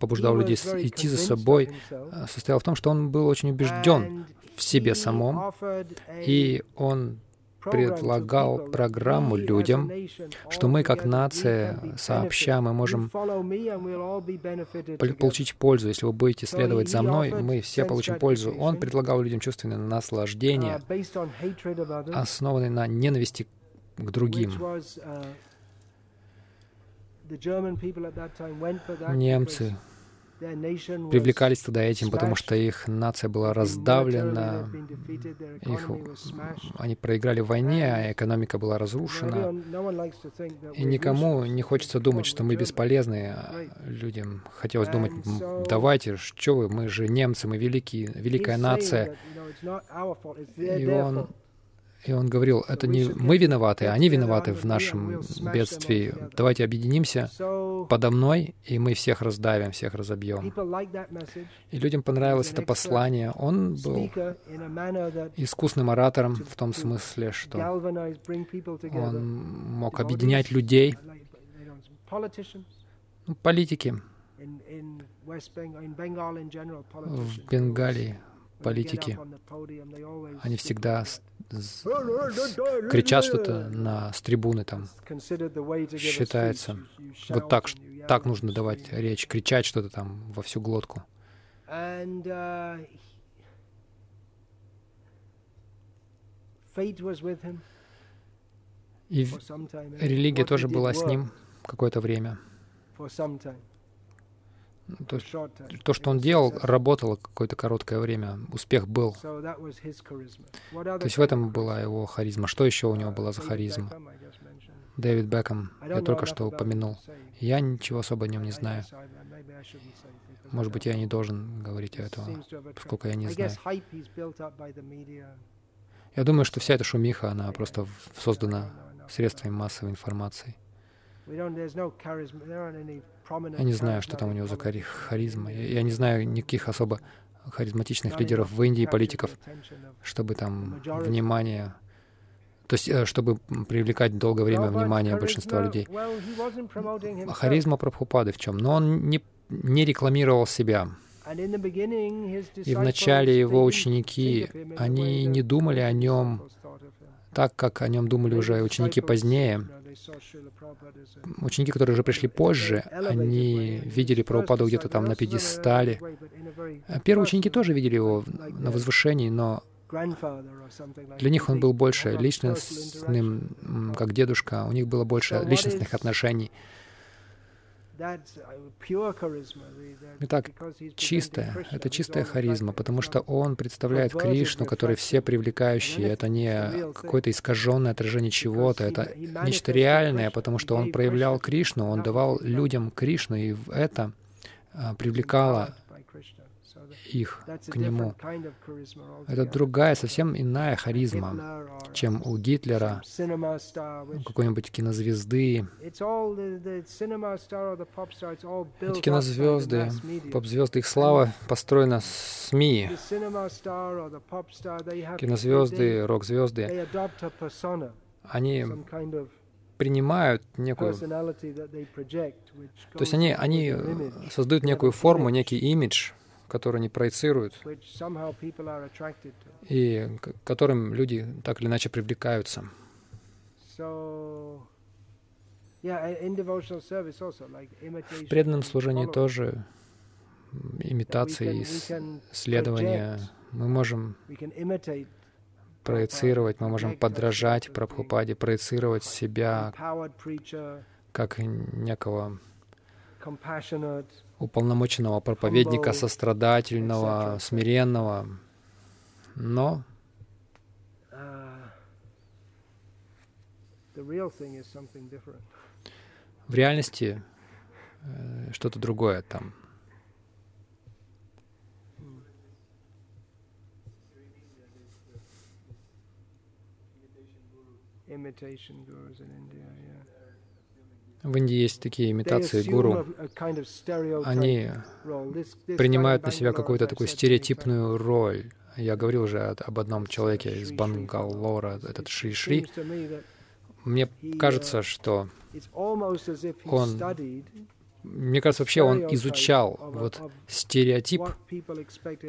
побуждал людей идти за собой, состояла в том, что он был очень убежден в себе самом, и он предлагал программу людям, что мы как нация сообща, мы можем получить пользу. Если вы будете следовать за мной, мы все получим пользу. Он предлагал людям чувственное наслаждение, основанное на ненависти к другим. Немцы привлекались туда этим, потому что их нация была раздавлена, их, они проиграли в войне, а экономика была разрушена. И никому не хочется думать, что мы бесполезны. Людям хотелось думать, давайте, что вы, мы же немцы, мы великие, великая нация. И он и он говорил, это не мы виноваты, а они виноваты в нашем бедствии. Давайте объединимся подо мной, и мы всех раздавим, всех разобьем. И людям понравилось это послание. Он был искусным оратором в том смысле, что он мог объединять людей, ну, политики в Бенгалии политики, они всегда кричат что-то на с трибуны там. Считается. Вот так, так нужно давать речь, кричать что-то там во всю глотку. И религия тоже была с ним какое-то время. То, есть, то, что он делал, работало какое-то короткое время. Успех был. То есть в этом была его харизма. Что еще у него была за харизма? Дэвид Бекхэм, я только что упомянул. Я ничего особо о нем не знаю. Может быть, я не должен говорить о этом, поскольку я не знаю. Я думаю, что вся эта шумиха, она просто создана средствами массовой информации. Я не знаю, что там у него за харизма. Я не знаю никаких особо харизматичных лидеров в Индии, политиков, чтобы там внимание, то есть э, чтобы привлекать долгое время внимание большинства людей. Харизма Прабхупады в чем? Но он не, не рекламировал себя. И вначале его ученики, они не думали о нем так, как о нем думали уже ученики позднее. Ученики, которые уже пришли позже, они видели Прабхупаду где-то там на пьедестале. Первые ученики тоже видели его на возвышении, но для них он был больше личностным, как дедушка. У них было больше личностных отношений. Итак, чистая, это чистая харизма, потому что он представляет Кришну, который все привлекающий. Это не какое-то искаженное отражение чего-то, это нечто реальное, потому что он проявлял Кришну, он давал людям Кришну, и это а, привлекало их к нему. Это другая, совсем иная харизма, чем у Гитлера, у какой-нибудь кинозвезды. Эти кинозвезды, поп-звезды, их слава построена СМИ. Кинозвезды, рок-звезды, они принимают некую... То есть они, они создают некую форму, некий имидж, который они проецируют, и к которым люди так или иначе привлекаются. В преданном служении тоже имитации, исследования. Мы можем проецировать, мы можем подражать Прабхупаде, проецировать себя как некого уполномоченного проповедника, сострадательного, смиренного. Но в реальности э, что-то другое там. В Индии есть такие имитации гуру. Они принимают на себя какую-то такую стереотипную роль. Я говорил уже об одном человеке из Бангалора, этот Шри Шри. Мне кажется, что он мне кажется, вообще он изучал вот стереотип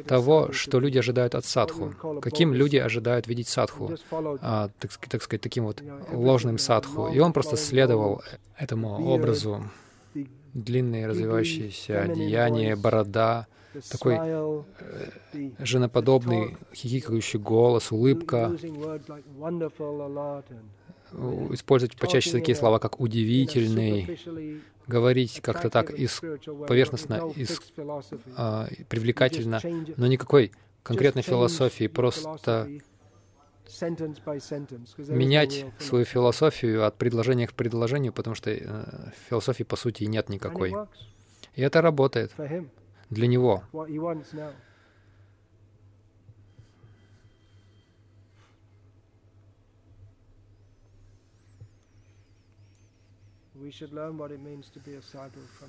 того, что люди ожидают от садху. Каким люди ожидают видеть садху, а, так, так сказать, таким вот ложным садху. И он просто следовал этому образу. Длинные развивающиеся одеяния, борода, такой э, женоподобный хихикающий голос, улыбка. Использовать почаще такие слова, как «удивительный», говорить как-то так из, поверхностно, из, а, привлекательно, но никакой конкретной философии, просто менять свою философию от предложения к предложению, потому что э, философии, по сути, нет никакой. И это работает для него.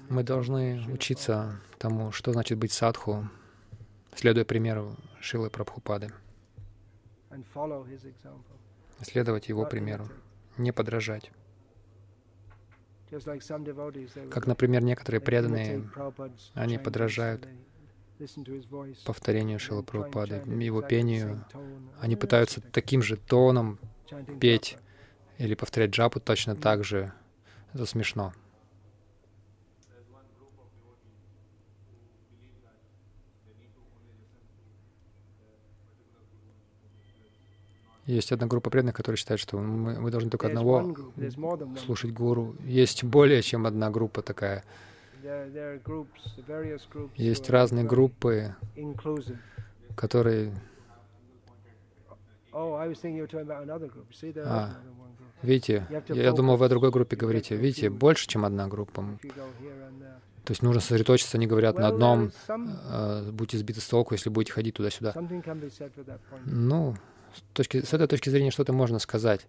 Мы должны учиться тому, что значит быть садху, следуя примеру Шилы Прабхупады, следовать его примеру, не подражать. Как, например, некоторые преданные, они подражают повторению Шилы Прабхупады, его пению. Они пытаются таким же тоном петь или повторять джапу точно так же, это смешно. Есть одна группа преданных, которые считают, что мы, мы должны только одного слушать гуру. Есть более чем одна группа такая. Есть разные группы, которые... А, Видите, я думал, вы о другой группе говорите. Видите, больше, чем одна группа. То есть нужно сосредоточиться, они говорят, на одном, э, будьте сбиты с толку, если будете ходить туда-сюда. Ну, с, точки, с этой точки зрения что-то можно сказать.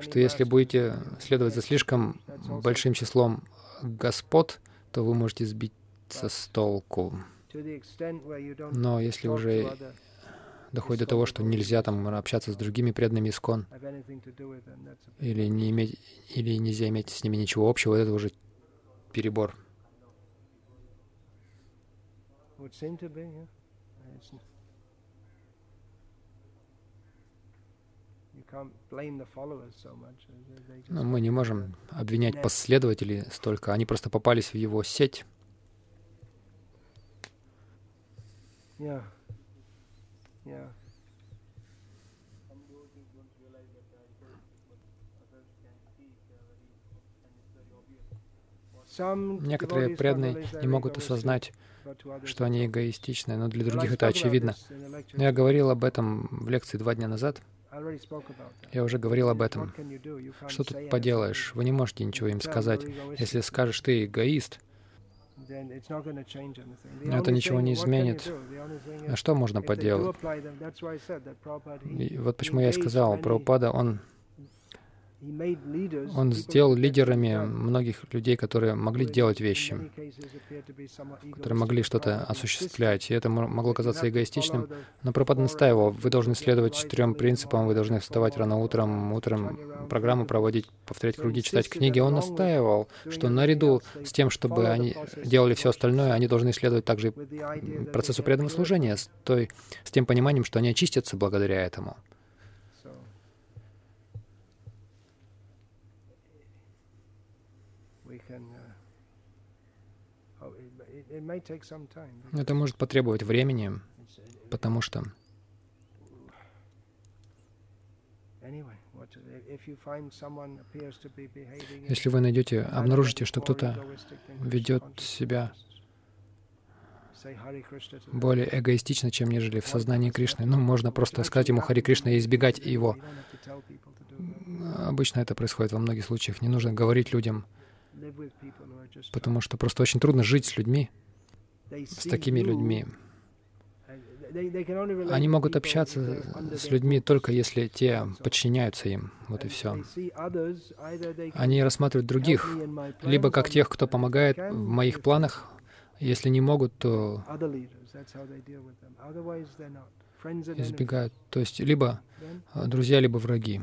Что если будете следовать за слишком большим числом господ, то вы можете сбиться с толку. Но если уже доходит до того, что нельзя там общаться с другими преданными искон, или, не иметь, или нельзя иметь с ними ничего общего, это уже перебор. Но мы не можем обвинять последователей столько, они просто попались в его сеть. Yeah. Некоторые преданные не могут осознать, что они эгоистичны, но для других это очевидно. Но я говорил об этом в лекции два дня назад. Я уже говорил об этом. Что тут поделаешь? Вы не можете ничего им сказать. Если скажешь, ты эгоист, это ничего не изменит. А что можно поделать? И вот почему я и сказал, Прабхупада, он он сделал лидерами многих людей, которые могли делать вещи, которые могли что-то осуществлять. И это могло казаться эгоистичным. Но Пропад настаивал, вы должны следовать четырем принципам, вы должны вставать рано утром, утром программу проводить, повторять круги, читать книги. Он настаивал, что наряду с тем, чтобы они делали все остальное, они должны следовать также процессу преданного служения, с, той, с тем пониманием, что они очистятся благодаря этому. Это может потребовать времени, потому что если вы найдете, обнаружите, что кто-то ведет себя более эгоистично, чем нежели в сознании Кришны. Ну, можно просто сказать ему Хари Кришна и избегать его. Обычно это происходит во многих случаях. Не нужно говорить людям, потому что просто очень трудно жить с людьми, с такими людьми. Они могут общаться с людьми только если те подчиняются им. Вот и все. Они рассматривают других, либо как тех, кто помогает в моих планах. Если не могут, то избегают. То есть либо друзья, либо враги.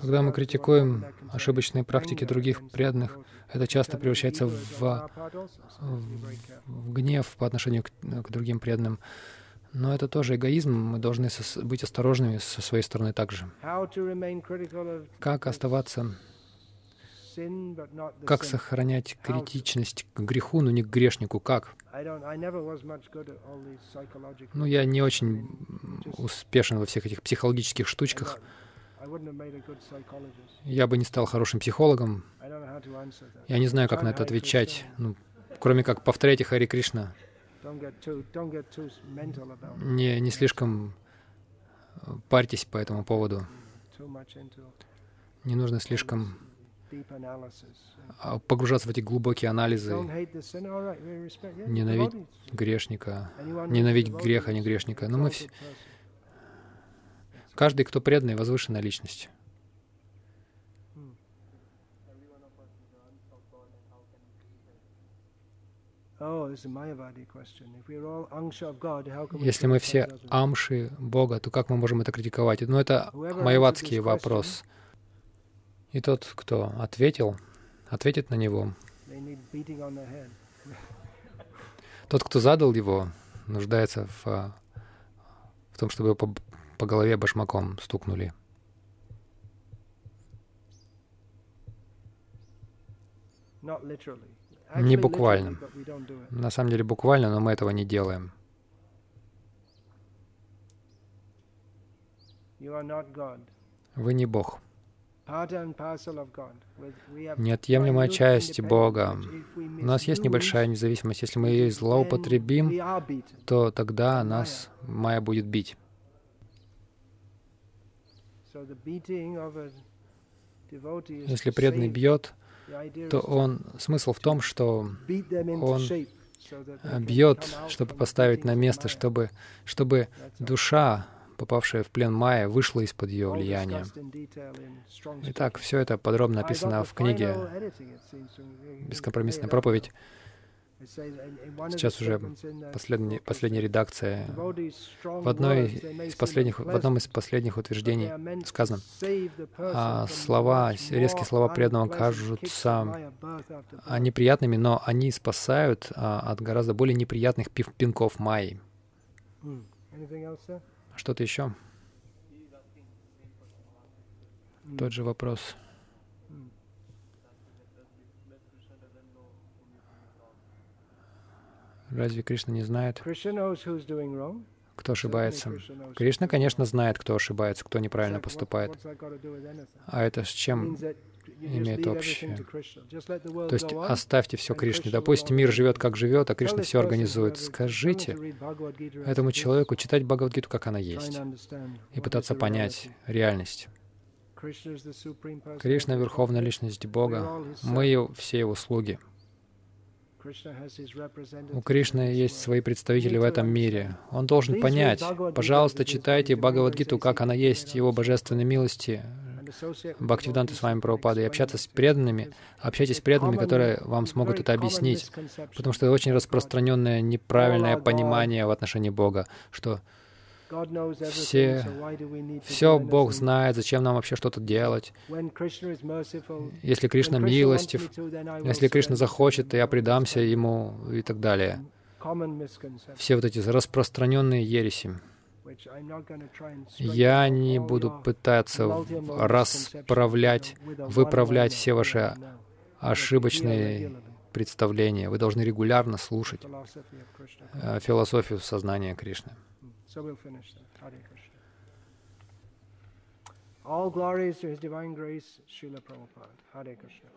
Когда мы критикуем ошибочные практики других преданных, это часто превращается в, в гнев по отношению к, к другим преданным. Но это тоже эгоизм, мы должны быть осторожными со своей стороны также. Как оставаться, как сохранять критичность к греху, но не к грешнику, как? Ну, я не очень успешен во всех этих психологических штучках. Я бы не стал хорошим психологом. Я не знаю, как на это отвечать, ну, кроме как повторяйте Хари Кришна. Не, не слишком э, парьтесь по этому поводу. Не нужно слишком погружаться в эти глубокие анализы, ненавидеть грешника, ненавидеть грех, а не грешника. Но мы все... Каждый, кто преданный, возвышенная личность. Если мы все амши Бога, то как мы можем это критиковать? Ну, это майвадский вопрос. И тот, кто ответил, ответит на него. Тот, кто задал его, нуждается в, в том, чтобы его по, по голове башмаком стукнули. Не буквально. На самом деле буквально, но мы этого не делаем. Вы не Бог неотъемлемая часть Бога. У нас есть небольшая независимость. Если мы ее злоупотребим, то тогда нас Майя будет бить. Если преданный бьет, то он смысл в том, что он бьет, чтобы поставить на место, чтобы, чтобы душа попавшая в плен Майя, вышла из-под ее влияния. Итак, все это подробно описано в книге «Бескомпромиссная проповедь». Сейчас уже последняя, последняя редакция. В, одной из последних, в одном из последних утверждений сказано, а слова, резкие слова преданного кажутся неприятными, но они спасают а, от гораздо более неприятных пинков Майи. Что-то еще? Тот же вопрос. Разве Кришна не знает, кто ошибается? Кришна, конечно, знает, кто ошибается, кто неправильно поступает. А это с чем имеет общее. То есть оставьте все Кришне. Допустим, мир живет как живет, а Кришна все организует. Скажите этому человеку читать Бхагавадгиту, как она есть, и пытаться понять реальность. Кришна — Верховная Личность Бога. Мы все Его слуги. У Кришны есть свои представители в этом мире. Он должен понять. Пожалуйста, читайте Бхагавадгиту, как она есть, Его божественной милости, Бхактивиданта с вами Прабхупада, и общаться с преданными, общайтесь с преданными, которые вам смогут это объяснить, потому что очень распространенное неправильное понимание в отношении Бога, что все, все Бог знает, зачем нам вообще что-то делать. Если Кришна милостив, если Кришна захочет, я предамся Ему и так далее. Все вот эти распространенные ереси. Я не буду пытаться расправлять, выправлять все ваши ошибочные представления. Вы должны регулярно слушать э, философию сознания Кришны. All glories to His Divine Grace, Srila Prabhupada. Hare Krishna.